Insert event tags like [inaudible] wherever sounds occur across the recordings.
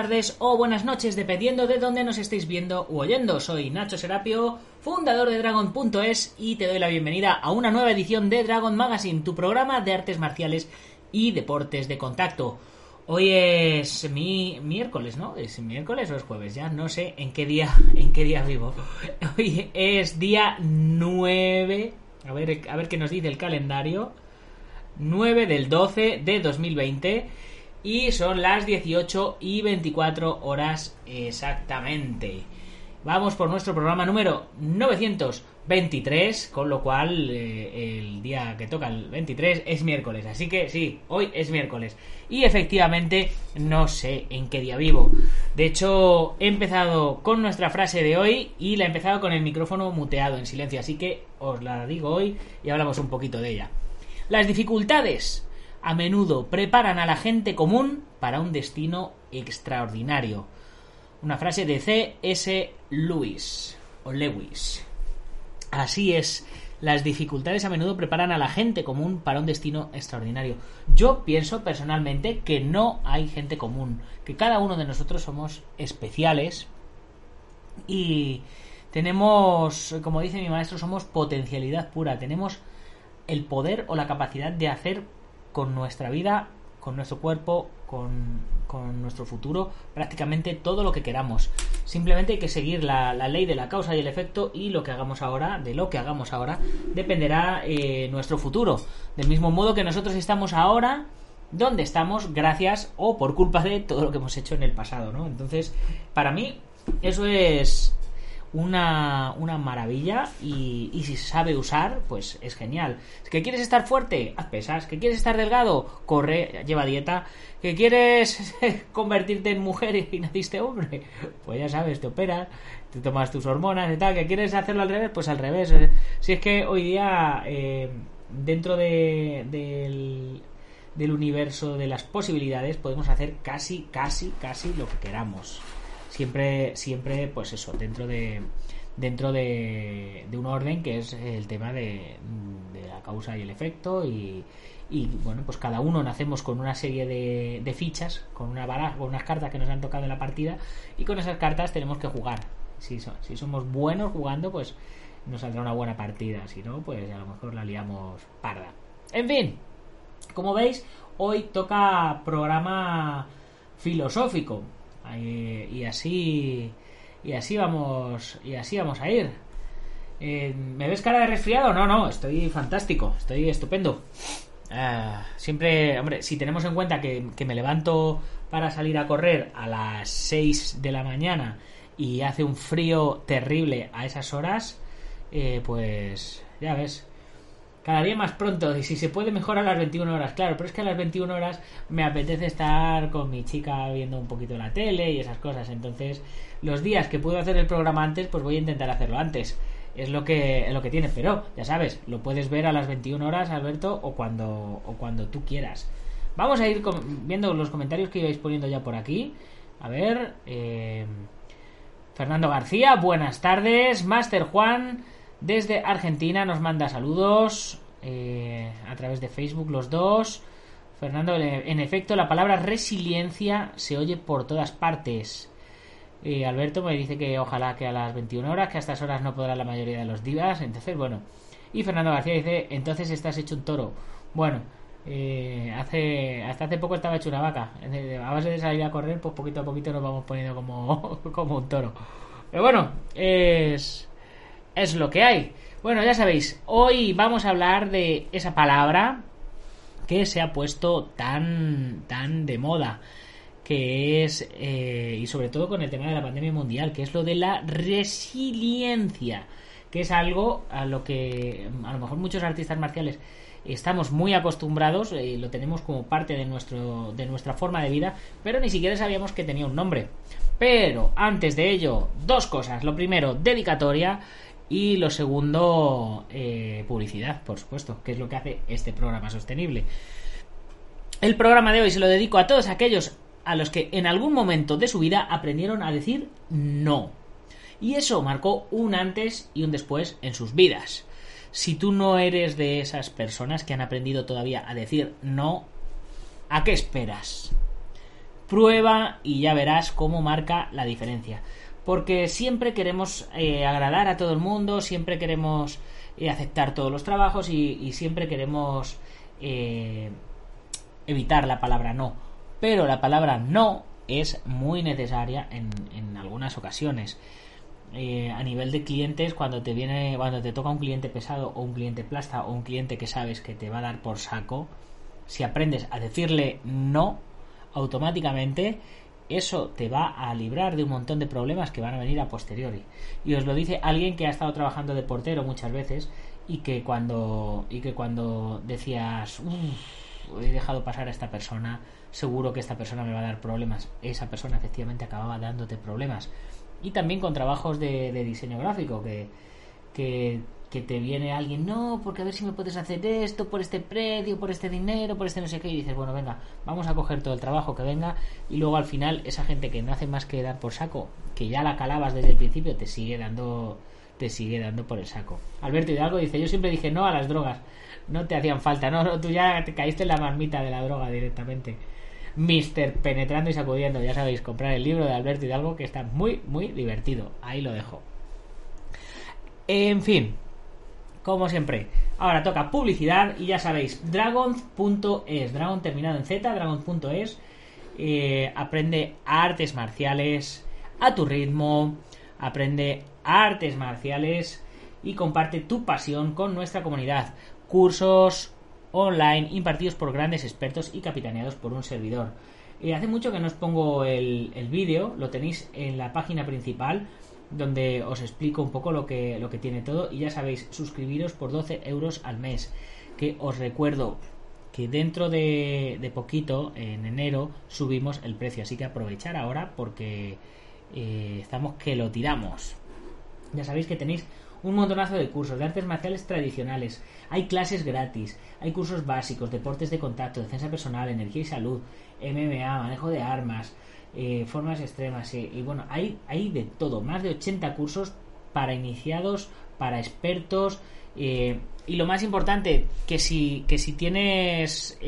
Tardes o buenas noches, dependiendo de dónde nos estéis viendo u oyendo. Soy Nacho Serapio, fundador de Dragon.es y te doy la bienvenida a una nueva edición de Dragon Magazine, tu programa de artes marciales y deportes de contacto. Hoy es mi miércoles, ¿no? ¿Es miércoles o es jueves? Ya no sé en qué día, en qué día vivo. Hoy es día 9. A ver, a ver qué nos dice el calendario. 9 del 12 de 2020 y son las 18 y 24 horas exactamente. Vamos por nuestro programa número 923, con lo cual eh, el día que toca el 23 es miércoles. Así que sí, hoy es miércoles. Y efectivamente no sé en qué día vivo. De hecho, he empezado con nuestra frase de hoy y la he empezado con el micrófono muteado en silencio. Así que os la digo hoy y hablamos un poquito de ella. Las dificultades a menudo preparan a la gente común para un destino extraordinario. Una frase de C.S. Lewis o Lewis. Así es, las dificultades a menudo preparan a la gente común para un destino extraordinario. Yo pienso personalmente que no hay gente común, que cada uno de nosotros somos especiales y tenemos, como dice mi maestro, somos potencialidad pura, tenemos el poder o la capacidad de hacer con nuestra vida, con nuestro cuerpo, con, con, nuestro futuro, prácticamente todo lo que queramos. Simplemente hay que seguir la, la, ley de la causa y el efecto y lo que hagamos ahora, de lo que hagamos ahora, dependerá eh, nuestro futuro. Del mismo modo que nosotros estamos ahora donde estamos gracias o por culpa de todo lo que hemos hecho en el pasado, ¿no? Entonces, para mí, eso es una, una maravilla y, y, si sabe usar, pues es genial. ¿Que quieres estar fuerte? Haz pesas. ¿Que quieres estar delgado? Corre, lleva dieta. ¿Que quieres [laughs] convertirte en mujer y naciste hombre? Pues ya sabes, te operas, te tomas tus hormonas y tal. ¿Que quieres hacerlo al revés? Pues al revés. Si es que hoy día, eh, dentro de, del, del universo de las posibilidades, podemos hacer casi, casi, casi lo que queramos siempre siempre pues eso dentro de dentro de, de un orden que es el tema de, la causa y el efecto y, y bueno pues cada uno nacemos con una serie de, de fichas con una baraja con unas cartas que nos han tocado en la partida y con esas cartas tenemos que jugar. Si, so, si somos buenos jugando pues nos saldrá una buena partida si no pues a lo mejor la liamos parda. En fin como veis hoy toca programa filosófico y así y así vamos y así vamos a ir eh, ¿me ves cara de resfriado? no, no, estoy fantástico estoy estupendo uh, siempre, hombre, si tenemos en cuenta que, que, me levanto para salir a correr a las 6 de la mañana y hace un frío terrible a esas horas eh, pues ya ves cada día más pronto y si se puede mejor a las 21 horas, claro, pero es que a las 21 horas me apetece estar con mi chica viendo un poquito la tele y esas cosas, entonces los días que puedo hacer el programa antes, pues voy a intentar hacerlo antes. Es lo que es lo que tiene, pero ya sabes, lo puedes ver a las 21 horas, Alberto, o cuando o cuando tú quieras. Vamos a ir viendo los comentarios que ibais poniendo ya por aquí. A ver, eh, Fernando García, buenas tardes. Master Juan, desde Argentina, nos manda saludos eh, a través de Facebook los dos. Fernando, en efecto, la palabra resiliencia se oye por todas partes. Y Alberto me dice que ojalá que a las 21 horas, que a estas horas no podrá la mayoría de los días. Entonces, bueno. Y Fernando García dice, entonces estás hecho un toro. Bueno, eh, hace hasta hace poco estaba hecho una vaca. A base de salir a correr, pues poquito a poquito nos vamos poniendo como, [laughs] como un toro. Pero bueno, es, es lo que hay. Bueno, ya sabéis, hoy vamos a hablar de esa palabra que se ha puesto tan, tan de moda que es, eh, y sobre todo con el tema de la pandemia mundial, que es lo de la resiliencia, que es algo a lo que a lo mejor muchos artistas marciales estamos muy acostumbrados y lo tenemos como parte de, nuestro, de nuestra forma de vida, pero ni siquiera sabíamos que tenía un nombre. Pero antes de ello, dos cosas. Lo primero, dedicatoria. Y lo segundo, eh, publicidad, por supuesto, que es lo que hace este programa sostenible. El programa de hoy se lo dedico a todos aquellos a los que en algún momento de su vida aprendieron a decir no. Y eso marcó un antes y un después en sus vidas. Si tú no eres de esas personas que han aprendido todavía a decir no, ¿a qué esperas? Prueba y ya verás cómo marca la diferencia. Porque siempre queremos eh, agradar a todo el mundo, siempre queremos eh, aceptar todos los trabajos y, siempre queremos eh, evitar la palabra no pero la palabra no es muy necesaria en, en algunas ocasiones. A nivel de clientes, cuando te viene, cuando te toca un cliente pesado o un cliente plasta o un cliente que sabes que te va a dar por saco, si aprendes a decirle no automáticamente, eso te va a librar de un montón de problemas que van a venir a posteriori. Y os lo dice alguien que ha estado trabajando de portero muchas veces y que cuando y que cuando decías he dejado pasar a esta persona seguro que esta persona me va a dar problemas. Esa persona efectivamente acababa dándote problemas. Y también con trabajos de, diseño gráfico, que, que, te viene alguien, no, porque a ver si me puedes hacer esto por este precio, por este dinero, por este no sé qué, y dices, bueno, venga, vamos a coger todo el trabajo que venga, y luego al final esa gente que no hace más que dar por saco, que ya la calabas desde el principio, te sigue dando te sigue dando por el saco. Alberto Hidalgo dice, yo siempre dije no a las drogas, no te hacían falta, no, no tú ya te caíste en la marmita de la droga directamente. Mister Penetrando y Sacudiendo. Ya sabéis, comprar el libro de Alberto Hidalgo que está muy, muy divertido. Ahí lo dejo. En fin, como siempre. Ahora toca publicidad y ya sabéis, dragons.es, dragon terminado en Z, dragons.es. Eh, aprende artes marciales a tu ritmo, aprende artes marciales y comparte tu pasión con nuestra comunidad. Cursos, online impartidos por grandes expertos y capitaneados por un servidor. Eh, hace mucho que no os pongo el, el vídeo, lo tenéis en la página principal donde os explico un poco lo que, lo que tiene todo. Y ya sabéis, suscribiros por 12 euros al mes, que os recuerdo que dentro de, de poquito, en enero, subimos el precio, así que aprovechar ahora porque eh, estamos que lo tiramos. Ya sabéis que tenéis un montonazo de cursos de artes marciales tradicionales, hay clases gratis, hay cursos básicos, deportes de contacto, defensa personal, energía y salud, MMA, manejo de armas, eh, formas extremas, eh, y bueno, hay, hay de todo, más de 80 cursos para iniciados, para expertos, eh, y lo más importante, que si, que si tienes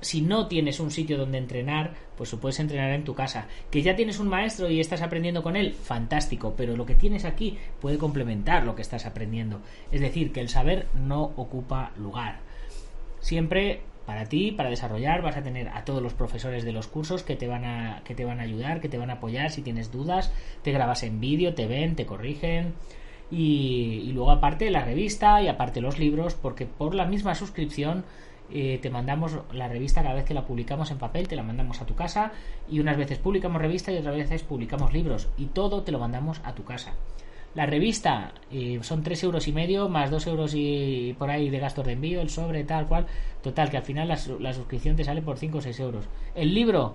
si no tienes un sitio donde entrenar, pues lo puedes entrenar en tu casa. Que ya tienes un maestro y estás aprendiendo con él, fantástico, pero lo que tienes aquí puede complementar lo que estás aprendiendo. Es decir, que el saber no ocupa lugar. Siempre para ti, para desarrollar, vas a tener a todos los profesores de los cursos que te van a, que te van a ayudar, que te van a apoyar si tienes dudas, te grabas en vídeo, te ven, te corrigen. Y, luego aparte la revista y aparte los libros, porque por la misma suscripción eh, te mandamos la revista cada vez que la publicamos en papel, te la mandamos a tu casa y unas veces publicamos revista y otras veces publicamos libros y todo te lo mandamos a tu casa. La revista son 3 euros y medio más 2 euros y por ahí de gastos de envío, el sobre, tal cual. Total, que al final la, la suscripción te sale por 5 o 6 euros. El libro,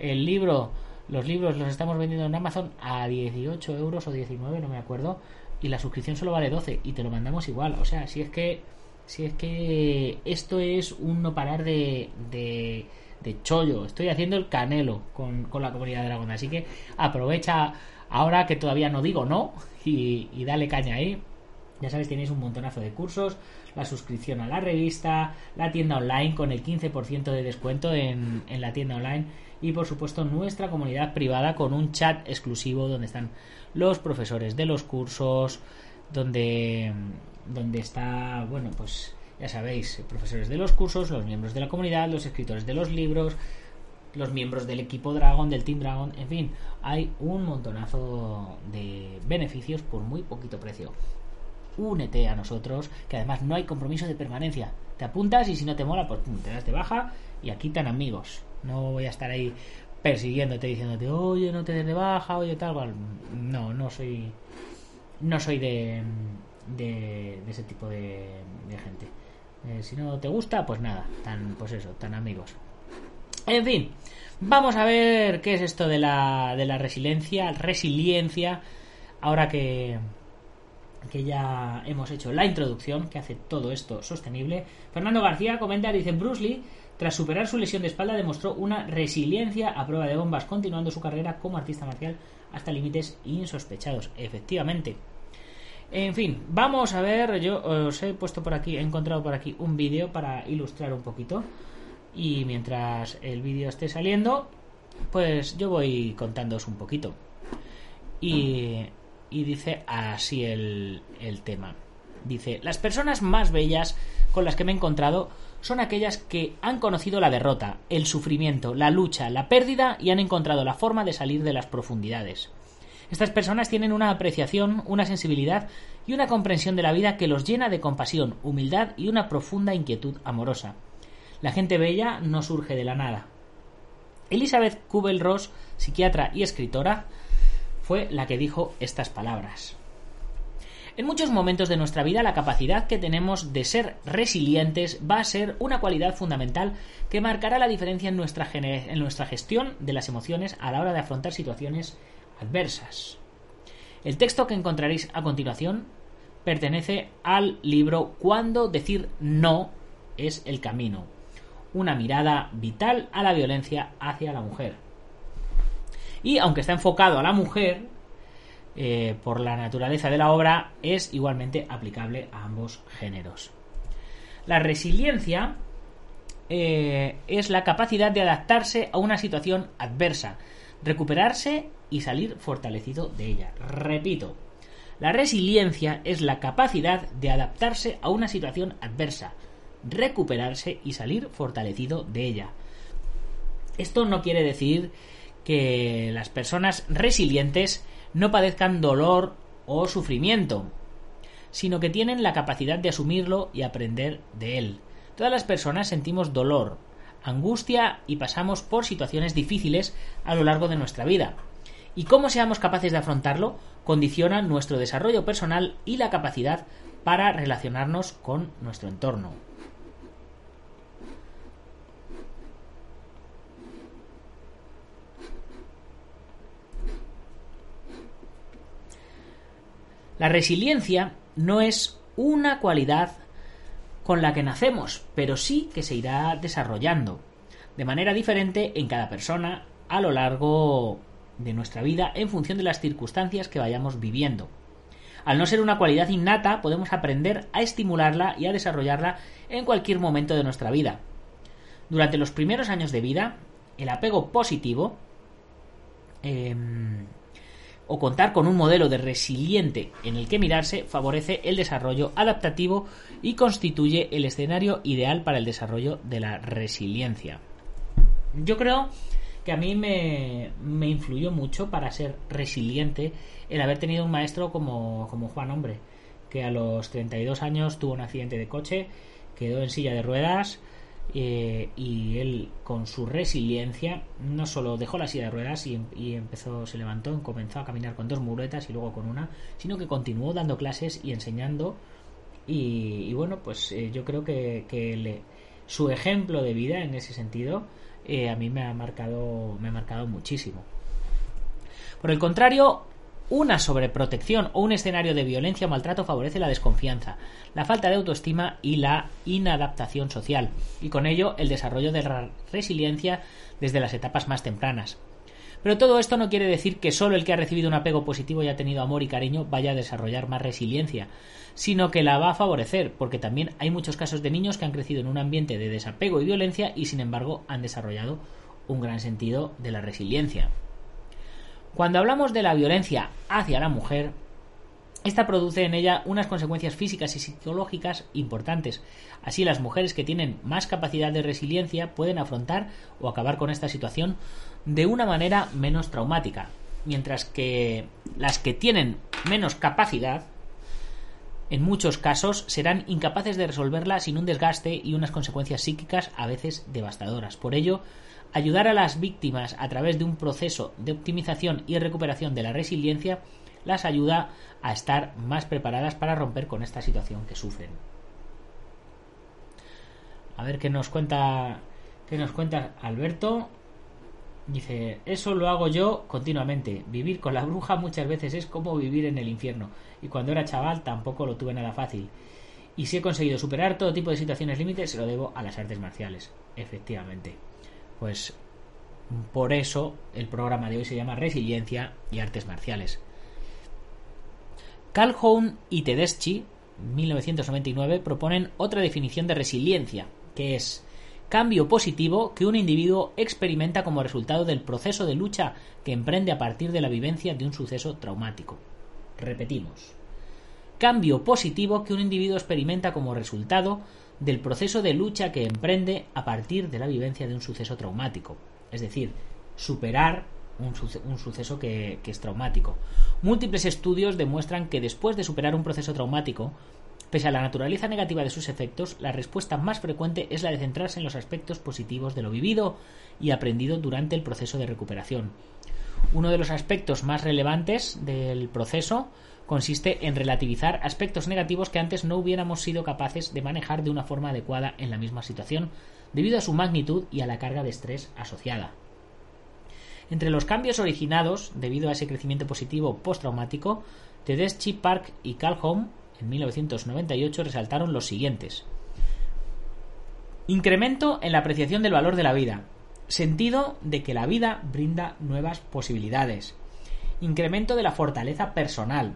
el libro, los libros los estamos vendiendo en Amazon a 18 euros o 19, no me acuerdo. Y la suscripción solo vale 12 y te lo mandamos igual. O sea, si es que, si es que esto es un no parar de, de, de chollo. Estoy haciendo el canelo con, con la comunidad de Dragón. Así que aprovecha ahora que todavía no digo no [laughs] y, dale caña ahí. Ya sabes, tenéis un montonazo de cursos, la suscripción a la revista, la tienda online con el 15% de descuento en, en, la tienda online y por supuesto nuestra comunidad privada con un chat exclusivo donde están los profesores de los cursos, donde, donde está, bueno, pues ya sabéis, profesores de los cursos, los miembros de la comunidad, los escritores de los libros, los miembros del equipo Dragon, del Team Dragon, en fin, hay un montonazo de beneficios por muy poquito precio. Únete a nosotros, que además no hay compromiso de permanencia. Te apuntas y si no te mola, pues te das de baja y aquí están amigos. No voy a estar ahí persiguiéndote diciéndote, oye, no te des de baja, oye, tal cual. No, no soy. No soy de. de, ese tipo de, gente. Eh, si no te gusta, pues nada, tan, pues eso, tan amigos. En fin, vamos a ver qué es esto de la, de la resiliencia, resiliencia, ahora que, que ya hemos hecho la introducción que hace todo esto sostenible. Fernando García comenta, dice Bruce Lee, tras superar su lesión de espalda, demostró una resiliencia a prueba de bombas, continuando su carrera como artista marcial hasta límites insospechados. Efectivamente. En fin, vamos a ver, yo os he puesto por aquí, he encontrado por aquí un vídeo para ilustrar un poquito y mientras el vídeo esté saliendo, pues yo voy contándoos un poquito. Y, dice así el, el tema. Dice, las personas más bellas con las que me he encontrado son aquellas que han conocido la derrota, el sufrimiento, la lucha, la pérdida y han encontrado la forma de salir de las profundidades. Estas personas tienen una apreciación, una sensibilidad y una comprensión de la vida que los llena de compasión, humildad y una profunda inquietud amorosa. La gente bella no surge de la nada. Elizabeth Kubel-Ross, psiquiatra y escritora, fue la que dijo estas palabras. En muchos momentos de nuestra vida la capacidad que tenemos de ser resilientes va a ser una cualidad fundamental que marcará la diferencia en nuestra, en nuestra gestión de las emociones a la hora de afrontar situaciones adversas. El texto que encontraréis a continuación pertenece al libro Cuando decir no es el camino, una mirada vital a la violencia hacia la mujer. Y aunque está enfocado a la mujer, eh, por la naturaleza de la obra, es igualmente aplicable a ambos géneros. La resiliencia eh, es la capacidad de adaptarse a una situación adversa, recuperarse y salir fortalecido de ella. Repito, la resiliencia es la capacidad de adaptarse a una situación adversa, recuperarse y salir fortalecido de ella. Esto no quiere decir que las personas resilientes no padezcan dolor o sufrimiento, sino que tienen la capacidad de asumirlo y aprender de él. Todas las personas sentimos dolor, angustia y pasamos por situaciones difíciles a lo largo de nuestra vida. Y cómo seamos capaces de afrontarlo condiciona nuestro desarrollo personal y la capacidad para relacionarnos con nuestro entorno. La resiliencia no es una cualidad con la que nacemos, pero sí que se irá desarrollando de manera diferente en cada persona a lo largo de nuestra vida en función de las circunstancias que vayamos viviendo. Al no ser una cualidad innata, podemos aprender a estimularla y a desarrollarla en cualquier momento de nuestra vida. Durante los primeros años de vida, el apego positivo em, o contar con un modelo de resiliente en el que mirarse favorece el desarrollo adaptativo y constituye el escenario ideal para el desarrollo de la resiliencia. Yo creo que a mí me, influyó mucho para ser resiliente el haber tenido un maestro como, como Juan Hombre, que a los 32 años tuvo un accidente de coche, quedó en silla de ruedas eh, y él con su resiliencia no solo dejó la silla de ruedas y, y, empezó se levantó comenzó a caminar con dos muletas y luego con una sino que continuó dando clases y enseñando. Y, y bueno pues eh, yo creo que, que le, su ejemplo de vida en ese sentido eh, a mí me ha marcado me ha marcado muchísimo. Por el contrario una sobreprotección o un escenario de violencia o maltrato favorece la desconfianza, la falta de autoestima y la inadaptación social, y con ello el desarrollo de la resiliencia desde las etapas más tempranas. Pero todo esto no quiere decir que solo el que ha recibido un apego positivo y ha tenido amor y cariño vaya a desarrollar más resiliencia, sino que la va a favorecer, porque también hay muchos casos de niños que han crecido en un ambiente de desapego y violencia y sin embargo han desarrollado un gran sentido de la resiliencia. Cuando hablamos de la violencia hacia la mujer, esta produce en ella unas consecuencias físicas y psicológicas importantes. Así las mujeres que tienen más capacidad de resiliencia pueden afrontar o acabar con esta situación de una manera menos traumática, mientras que las que tienen menos capacidad en muchos casos serán incapaces de resolverla sin un desgaste y unas consecuencias psíquicas a veces devastadoras. Por ello, ayudar a las víctimas a través de un proceso de optimización y recuperación de la resiliencia las ayuda a estar más preparadas para romper con esta situación que sufren. A ver qué nos cuenta qué nos cuenta Alberto. Dice, eso lo hago yo continuamente. Vivir con la bruja muchas veces es como vivir en el infierno. Y cuando era chaval tampoco lo tuve nada fácil. Y si he conseguido superar todo tipo de situaciones límites, se lo debo a las artes marciales. Efectivamente. Pues por eso el programa de hoy se llama Resiliencia y Artes Marciales. Calhoun y Tedeschi, 1999, proponen otra definición de resiliencia, que es cambio positivo que un individuo experimenta como resultado del proceso de lucha que emprende a partir de la vivencia de un suceso traumático. Repetimos. Cambio positivo que un individuo experimenta como resultado del proceso de lucha que emprende a partir de la vivencia de un suceso traumático, es decir, superar un, suceso que, que es traumático. Múltiples estudios demuestran que después de superar un proceso traumático, Pese a la naturaleza negativa de sus efectos, la respuesta más frecuente es la de centrarse en los aspectos positivos de lo vivido y aprendido durante el proceso de recuperación. Uno de los aspectos más relevantes del proceso consiste en relativizar aspectos negativos que antes no hubiéramos sido capaces de manejar de una forma adecuada en la misma situación, debido a su magnitud y a la carga de estrés asociada. Entre los cambios originados debido a ese crecimiento positivo postraumático, Tedeschi, Park y Calhoun en 1998 resaltaron los siguientes. Incremento en la apreciación del valor de la vida. Sentido de que la vida brinda nuevas posibilidades. Incremento de la fortaleza personal,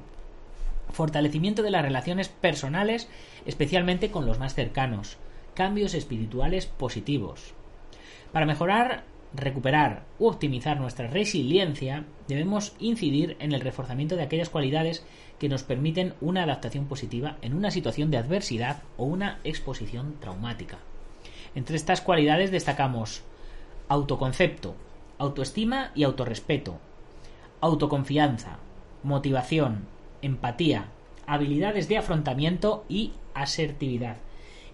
fortalecimiento de las relaciones personales, especialmente con los más cercanos, cambios espirituales positivos. Para mejorar, recuperar u optimizar nuestra resiliencia, debemos incidir en el reforzamiento de aquellas cualidades que nos permiten una adaptación positiva en una situación de adversidad o una exposición traumática. Entre estas cualidades destacamos autoconcepto, autoestima y autorrespeto, autoconfianza, motivación, empatía, habilidades de afrontamiento y asertividad.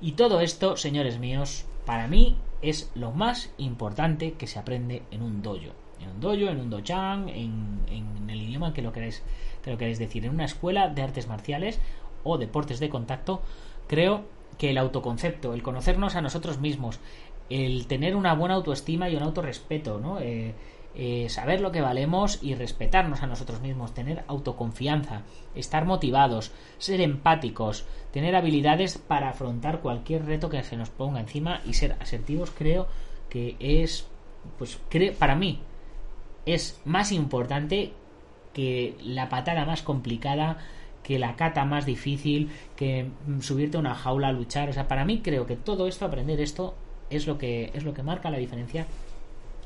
Y todo esto, señores míos, para mí es lo más importante que se aprende en un dojo. En un dojo, en un dochan, en, el idioma que lo queréis, que lo queréis decir. En una escuela de artes marciales o deportes de contacto, creo que el autoconcepto, el conocernos a nosotros mismos, el tener una buena autoestima y un autorrespeto, ¿no? Eh, eh, saber lo que valemos y respetarnos a nosotros mismos, tener autoconfianza, estar motivados, ser empáticos, tener habilidades para afrontar cualquier reto que se nos ponga encima y ser asertivos, creo que es, pues, para mí, es más importante que la patada más complicada, que la cata más difícil, que subirte a una jaula a luchar. O sea, para mí creo que todo esto, aprender esto, es lo que, es lo que marca la diferencia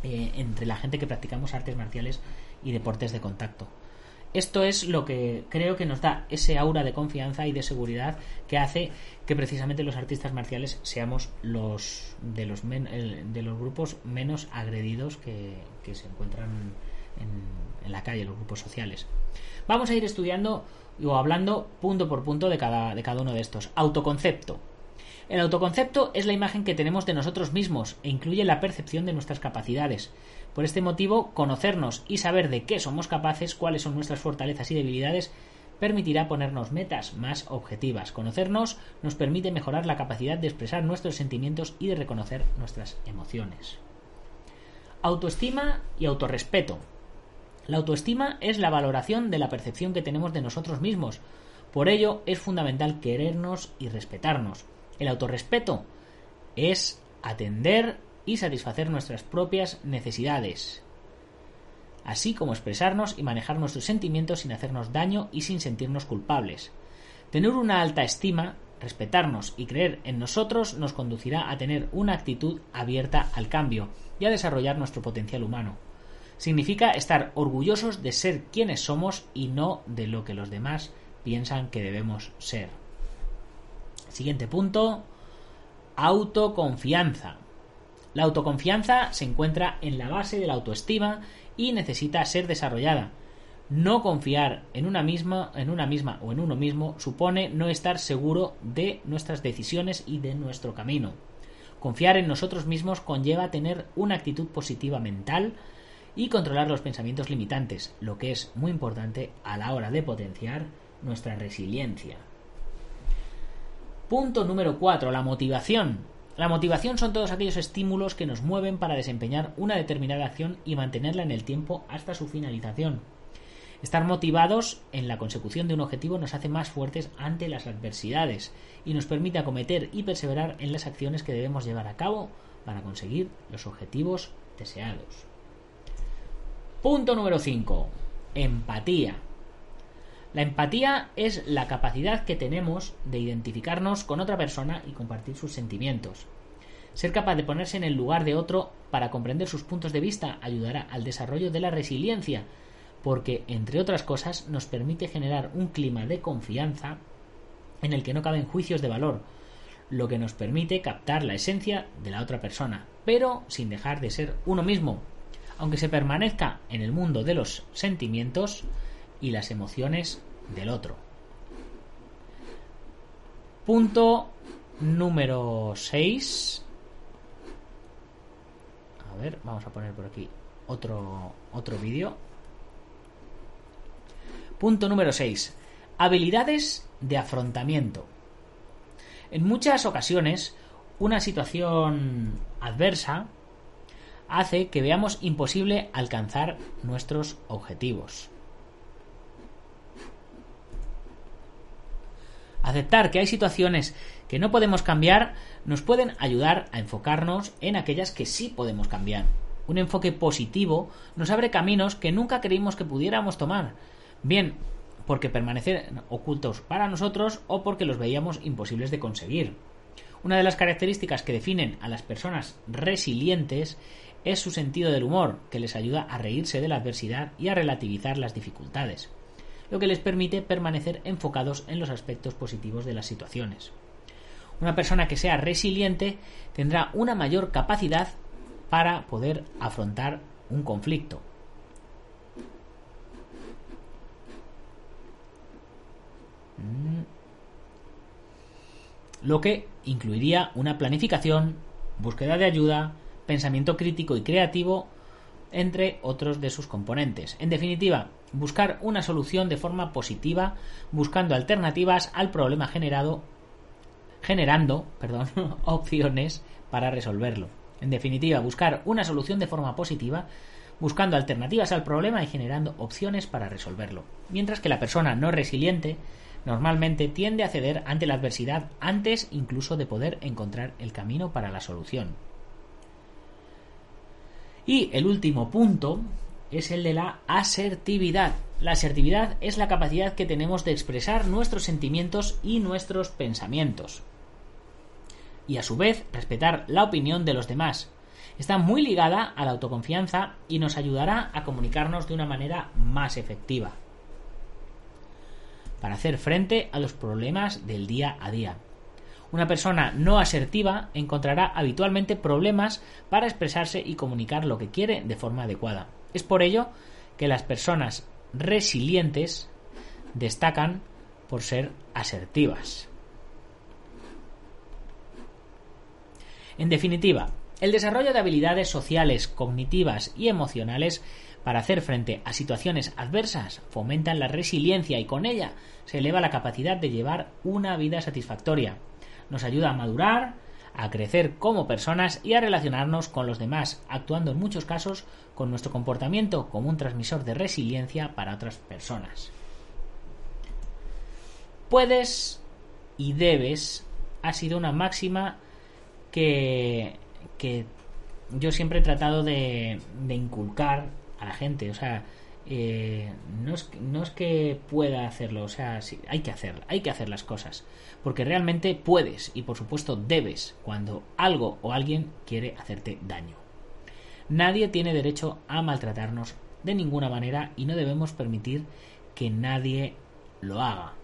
eh, entre la gente que practicamos artes marciales y deportes de contacto. Esto es lo que creo que nos da ese aura de confianza y de seguridad que hace que precisamente los artistas marciales seamos los de los, de los grupos menos agredidos que, se encuentran en, en, la calle, los grupos sociales. Vamos a ir estudiando o hablando punto por punto de cada, de cada uno de estos. Autoconcepto. El autoconcepto es la imagen que tenemos de nosotros mismos e incluye la percepción de nuestras capacidades. Por este motivo, conocernos y saber de qué somos capaces, cuáles son nuestras fortalezas y debilidades, permitirá ponernos metas más objetivas. Conocernos nos permite mejorar la capacidad de expresar nuestros sentimientos y de reconocer nuestras emociones. Autoestima y autorrespeto. La autoestima es la valoración de la percepción que tenemos de nosotros mismos. Por ello es fundamental querernos y respetarnos. El autorrespeto es atender y satisfacer nuestras propias necesidades, así como expresarnos y manejar nuestros sentimientos sin hacernos daño y sin sentirnos culpables. Tener una alta estima, respetarnos y creer en nosotros nos conducirá a tener una actitud abierta al cambio y a desarrollar nuestro potencial humano. Significa estar orgullosos de ser quienes somos y no de lo que los demás piensan que debemos ser. Siguiente punto. Autoconfianza. La autoconfianza se encuentra en la base de la autoestima y necesita ser desarrollada. No confiar en una misma, en una misma o en uno mismo supone no estar seguro de nuestras decisiones y de nuestro camino. Confiar en nosotros mismos conlleva tener una actitud positiva mental y controlar los pensamientos limitantes, lo que es muy importante a la hora de potenciar nuestra resiliencia. Punto número 4. La motivación. La motivación son todos aquellos estímulos que nos mueven para desempeñar una determinada acción y mantenerla en el tiempo hasta su finalización. Estar motivados en la consecución de un objetivo nos hace más fuertes ante las adversidades y nos permite acometer y perseverar en las acciones que debemos llevar a cabo para conseguir los objetivos deseados. Punto número 5. Empatía. La empatía es la capacidad que tenemos de identificarnos con otra persona y compartir sus sentimientos. Ser capaz de ponerse en el lugar de otro para comprender sus puntos de vista ayudará al desarrollo de la resiliencia, porque, entre otras cosas, nos permite generar un clima de confianza en el que no caben juicios de valor, lo que nos permite captar la esencia de la otra persona, pero sin dejar de ser uno mismo, aunque se permanezca en el mundo de los sentimientos, y las emociones del otro. Punto número 6. A ver, vamos a poner por aquí otro, otro vídeo. Punto número 6. Habilidades de afrontamiento. En muchas ocasiones, una situación adversa hace que veamos imposible alcanzar nuestros objetivos. Aceptar que hay situaciones que no podemos cambiar nos pueden ayudar a enfocarnos en aquellas que sí podemos cambiar. Un enfoque positivo nos abre caminos que nunca creímos que pudiéramos tomar, bien porque permanecen ocultos para nosotros o porque los veíamos imposibles de conseguir. Una de las características que definen a las personas resilientes es su sentido del humor, que les ayuda a reírse de la adversidad y a relativizar las dificultades lo que les permite permanecer enfocados en los aspectos positivos de las situaciones. Una persona que sea resiliente tendrá una mayor capacidad para poder afrontar un conflicto. Mm. Lo que incluiría una planificación, búsqueda de ayuda, pensamiento crítico y creativo, entre otros de sus componentes. En definitiva, buscar una solución de forma positiva, buscando alternativas al problema generado, generando [laughs] perdón, opciones para resolverlo. En definitiva, buscar una solución de forma positiva, buscando alternativas al problema y generando opciones para resolverlo. Mientras que la persona no resiliente normalmente tiende a ceder ante la adversidad antes incluso de poder encontrar el camino para la solución. Y el último punto es el de la asertividad. La asertividad es la capacidad que tenemos de expresar nuestros sentimientos y nuestros pensamientos. Y a su vez respetar la opinión de los demás. Está muy ligada a la autoconfianza y nos ayudará a comunicarnos de una manera más efectiva. Para hacer frente a los problemas del día a día. Una persona no asertiva encontrará habitualmente problemas para expresarse y comunicar lo que quiere de forma adecuada. Es por ello que las personas resilientes destacan por ser asertivas. En definitiva, el desarrollo de habilidades sociales, cognitivas y emocionales para hacer frente a situaciones adversas fomentan la resiliencia y con ella se eleva la capacidad de llevar una vida satisfactoria. Nos ayuda a madurar, a crecer como personas y a relacionarnos con los demás, actuando en muchos casos con nuestro comportamiento como un transmisor de resiliencia para otras personas. Puedes y debes ha sido una máxima que, que yo siempre he tratado de, de inculcar a la gente. O sea, eh, no, es, no, es, que pueda hacerlo, o sea, sí, hay que hacerlo, hay que hacer las cosas. Porque realmente puedes y por supuesto debes cuando algo o alguien quiere hacerte daño. Nadie tiene derecho a maltratarnos de ninguna manera y no debemos permitir que nadie lo haga.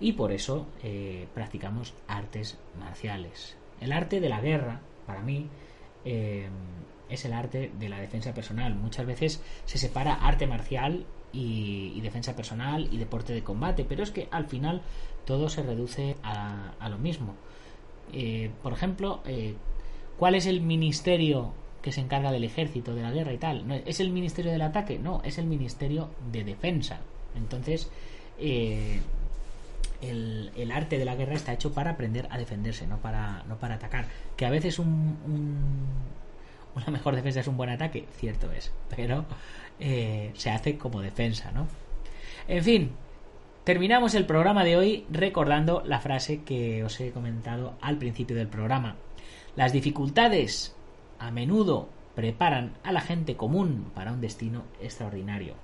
Y por eso eh, practicamos artes marciales. El arte de la guerra, para mí, eh, es el arte de la defensa personal. Muchas veces se separa arte marcial y, defensa personal y deporte de combate, pero es que al final todo se reduce a, lo mismo. Eh, por ejemplo, eh, ¿cuál es el ministerio que se encarga del ejército, de la guerra y tal? ¿No ¿Es el ministerio del ataque? No, es el ministerio de defensa. Entonces, eh, el, el, arte de la guerra está hecho para aprender a defenderse, no para, no para atacar. Que a veces un una mejor defensa es un buen ataque, cierto es, pero eh, se hace como defensa, ¿no? En fin, terminamos el programa de hoy recordando la frase que os he comentado al principio del programa. Las dificultades a menudo preparan a la gente común para un destino extraordinario.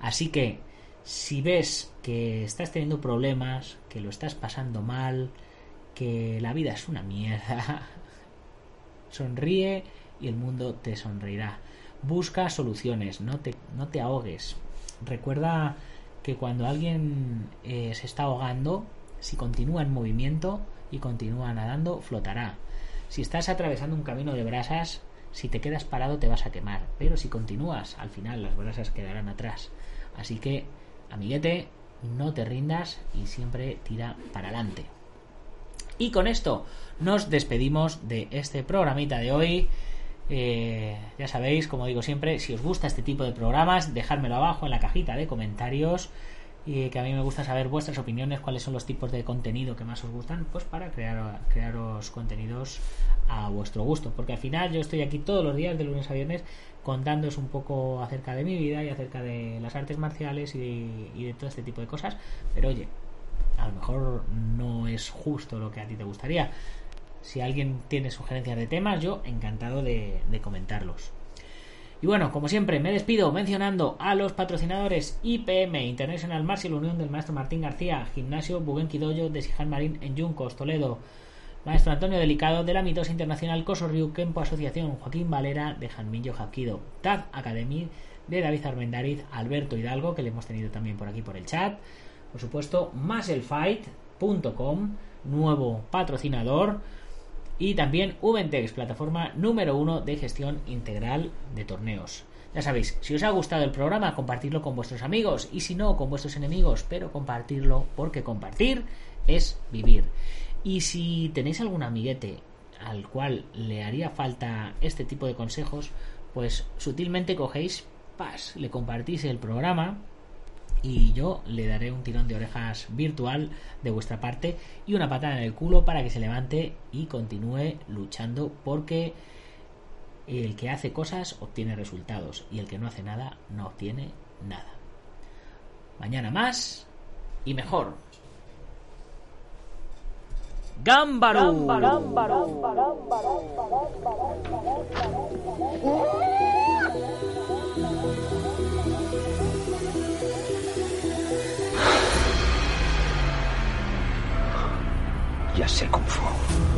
Así que, si ves que estás teniendo problemas, que lo estás pasando mal, que la vida es una mierda, [laughs] sonríe y el mundo te sonreirá. Busca soluciones, no te, no te ahogues. Recuerda que cuando alguien eh, se está ahogando, si continúa en movimiento y continúa nadando, flotará. Si estás atravesando un camino de brasas, si te quedas parado te vas a quemar. Pero si continúas, al final las brasas quedarán atrás. Así que, amiguete, no te rindas y siempre tira para adelante. Y con esto nos despedimos de este programita de hoy. Eh, ya sabéis, como digo siempre, si os gusta este tipo de programas, dejármelo abajo en la cajita de comentarios. Y que a mí me gusta saber vuestras opiniones, cuáles son los tipos de contenido que más os gustan, pues para crear, crearos contenidos a vuestro gusto. Porque al final yo estoy aquí todos los días, de lunes a viernes, contándoos un poco acerca de mi vida y acerca de las artes marciales y, y de todo este tipo de cosas. Pero oye, a lo mejor no es justo lo que a ti te gustaría. Si alguien tiene sugerencias de temas, yo encantado de, comentarlos. Y bueno, como siempre, me despido mencionando a los patrocinadores IPM, International Martial Unión del maestro Martín García, Gimnasio Bugenquidoyo de Sijan Marín en Yuncos, Toledo, maestro Antonio Delicado de la Mitosa Internacional Cosorriu, Kempo Asociación, Joaquín Valera de Janmillo Jaquido, TAD Academy de David Armendariz, Alberto Hidalgo, que le hemos tenido también por aquí por el chat, por supuesto, musclefight.com, nuevo patrocinador, y también Ubentex, plataforma número uno de gestión integral de torneos. Ya sabéis, si os ha gustado el programa, compartirlo con vuestros amigos y si no, con vuestros enemigos, pero compartirlo porque compartir es vivir. Y si tenéis algún amiguete al cual le haría falta este tipo de consejos, pues sutilmente cogéis, pas, le compartís el programa y yo le daré un tirón de orejas virtual de vuestra parte y una patada en el culo para que se levante y continúe luchando porque el que hace cosas obtiene resultados y el que no hace nada no obtiene nada. Mañana más y mejor. ¡Gámbaro! Ya sé Kung Fu.